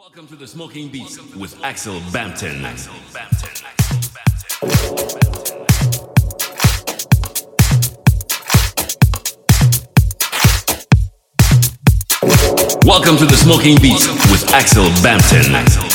Welcome to the Smoking Beats with Axel Bampton. Welcome to the Smoking Beats with Axel Bampton. was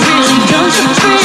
really, don't you feel?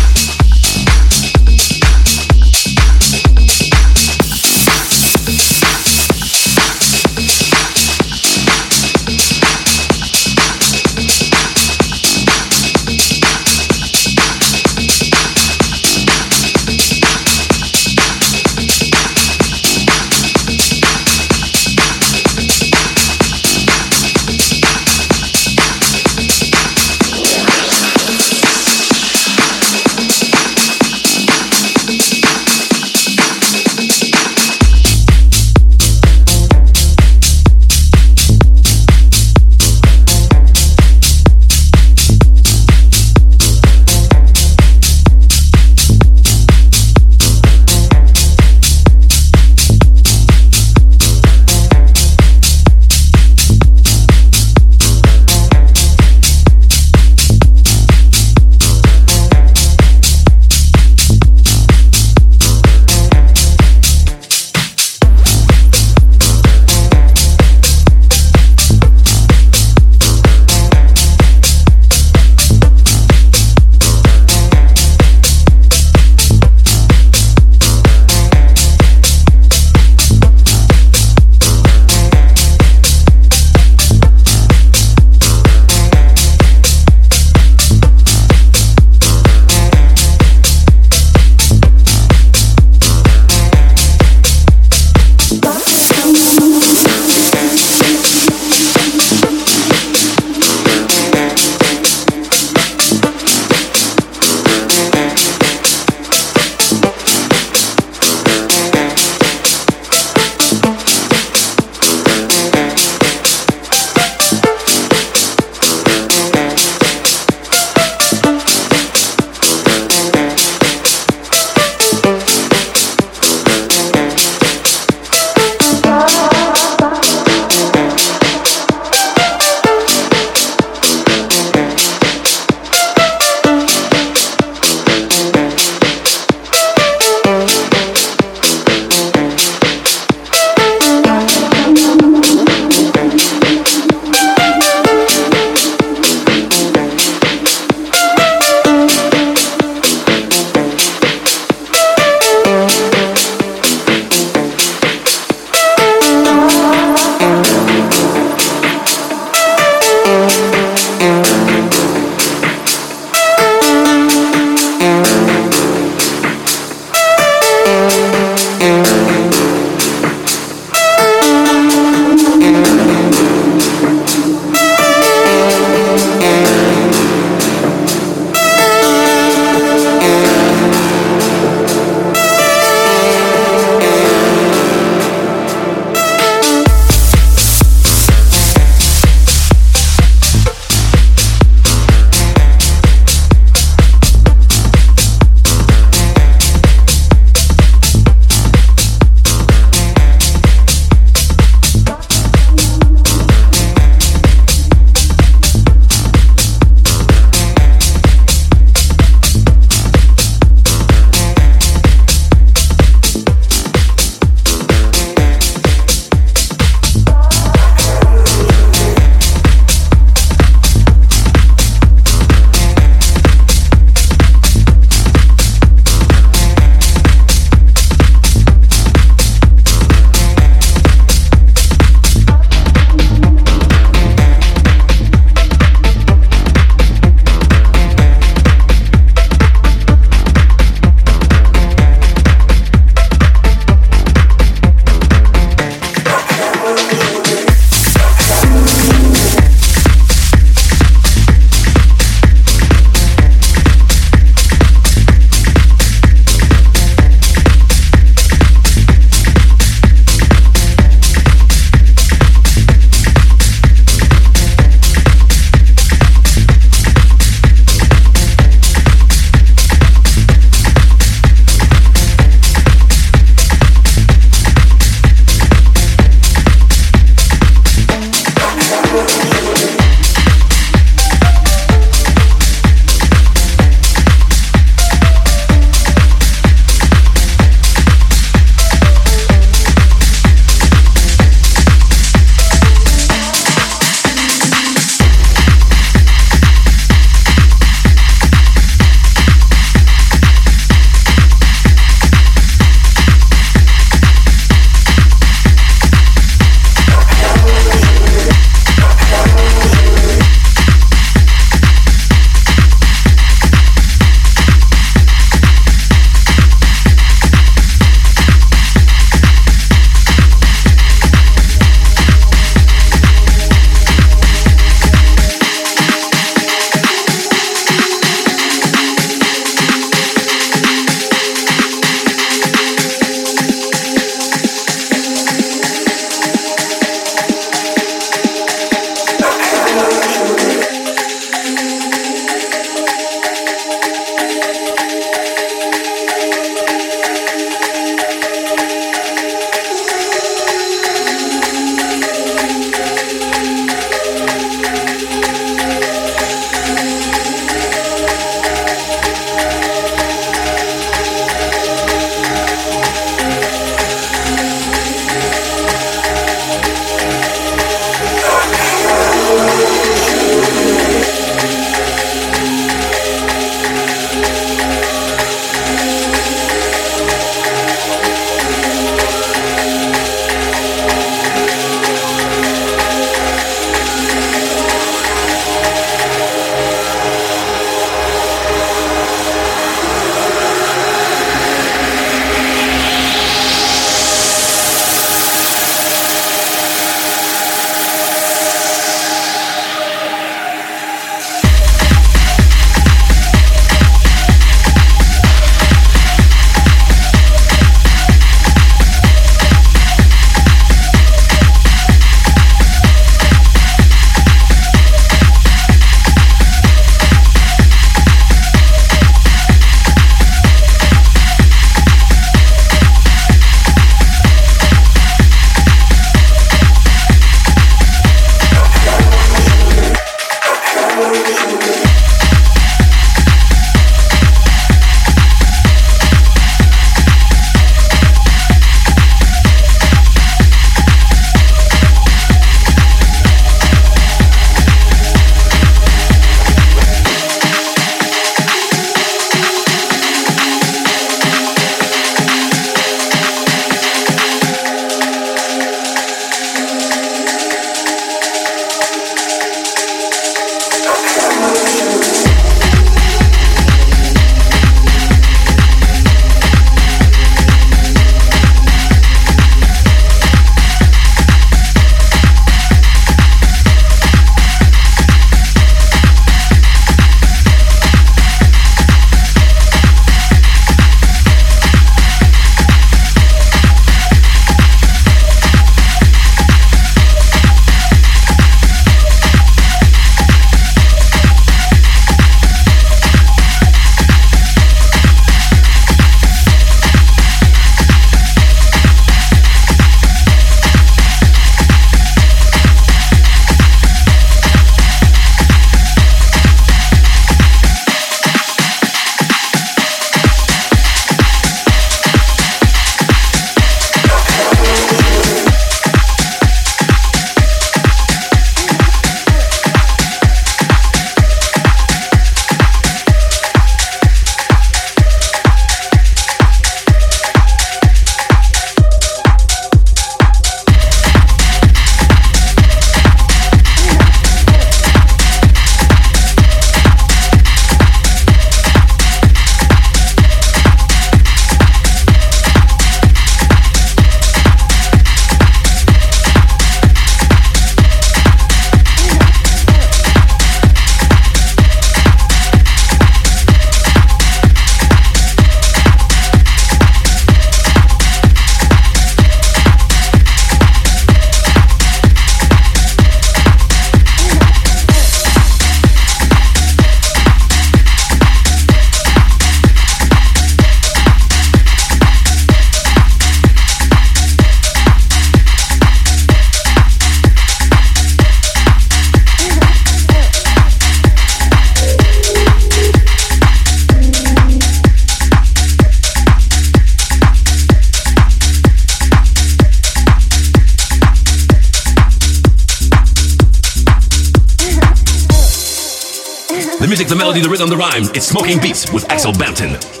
Melody, the rhythm, the rhyme. It's Smoking Beats with Axel Bampton.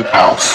house.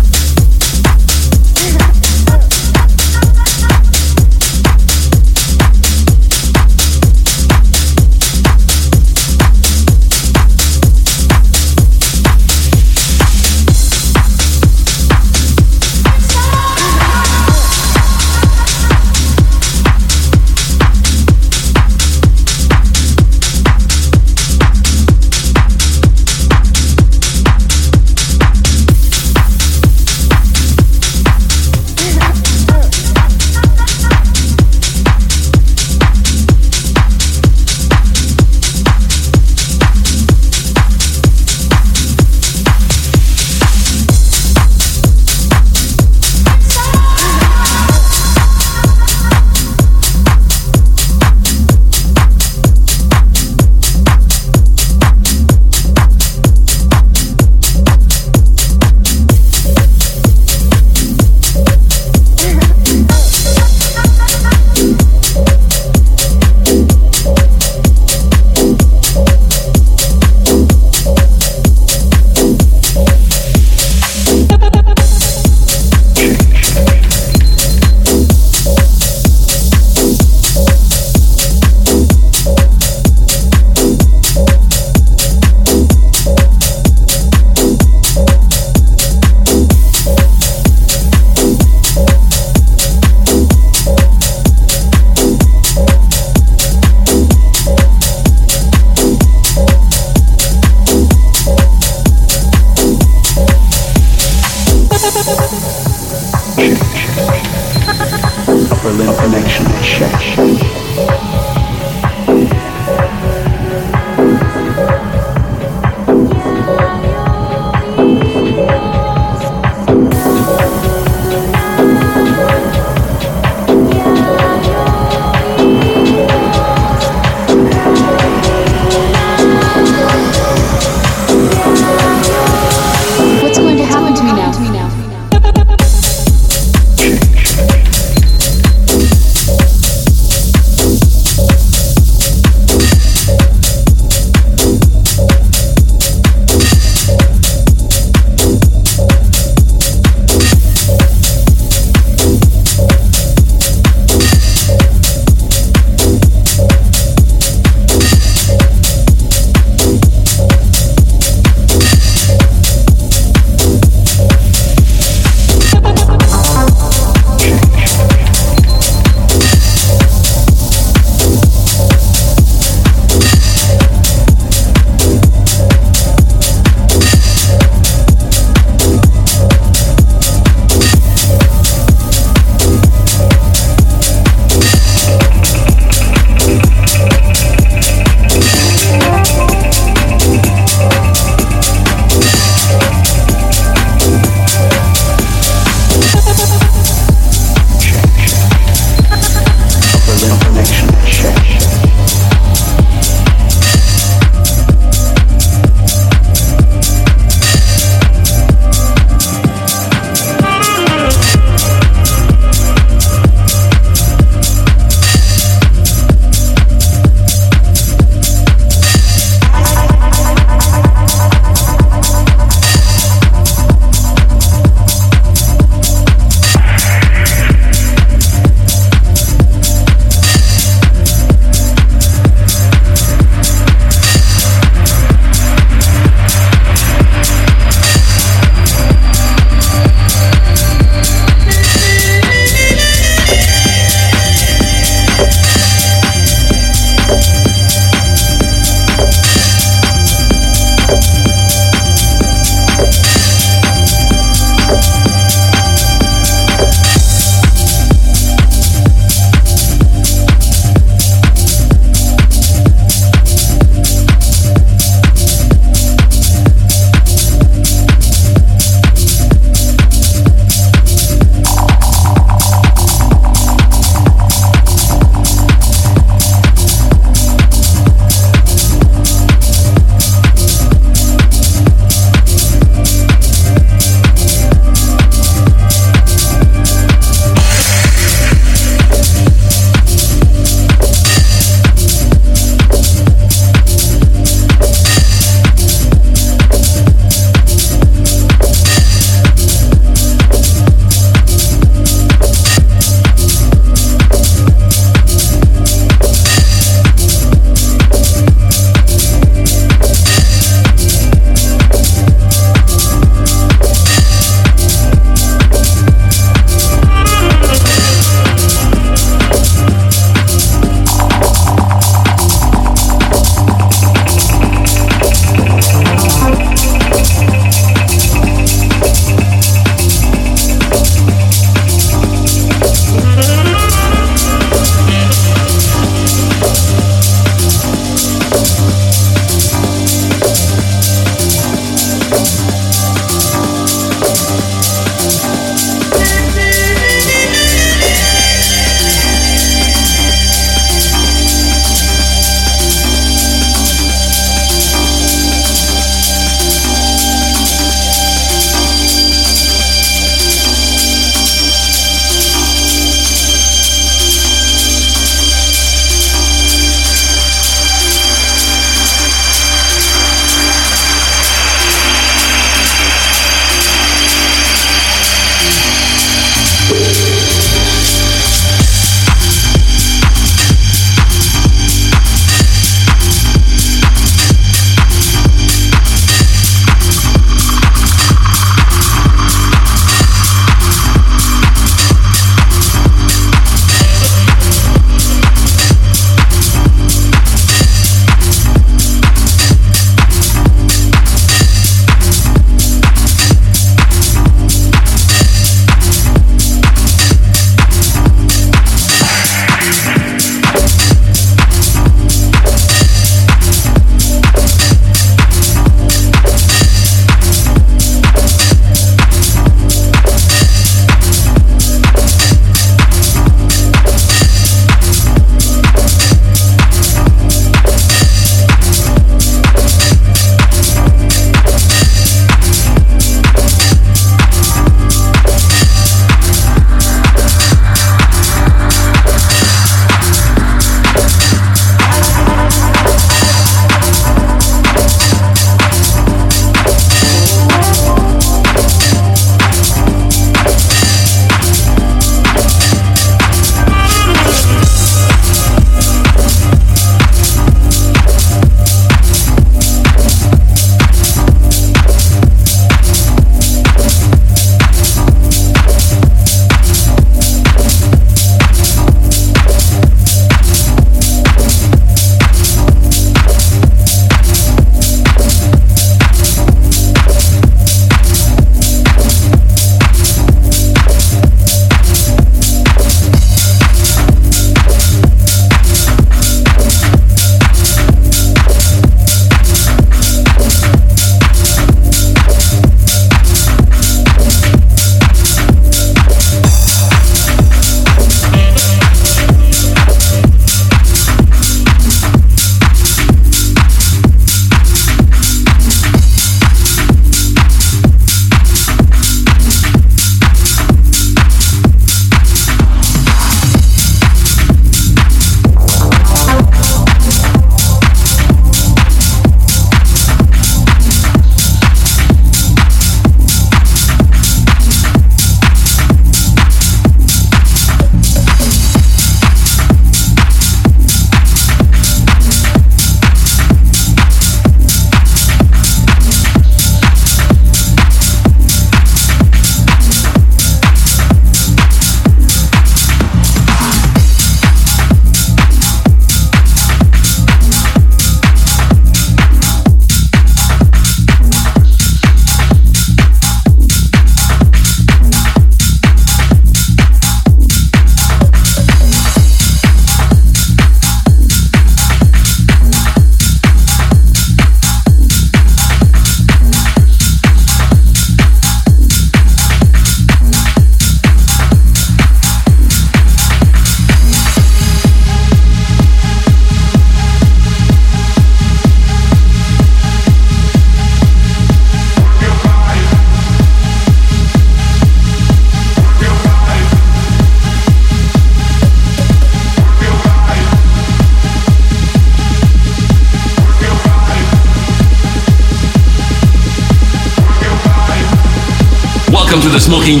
Smoking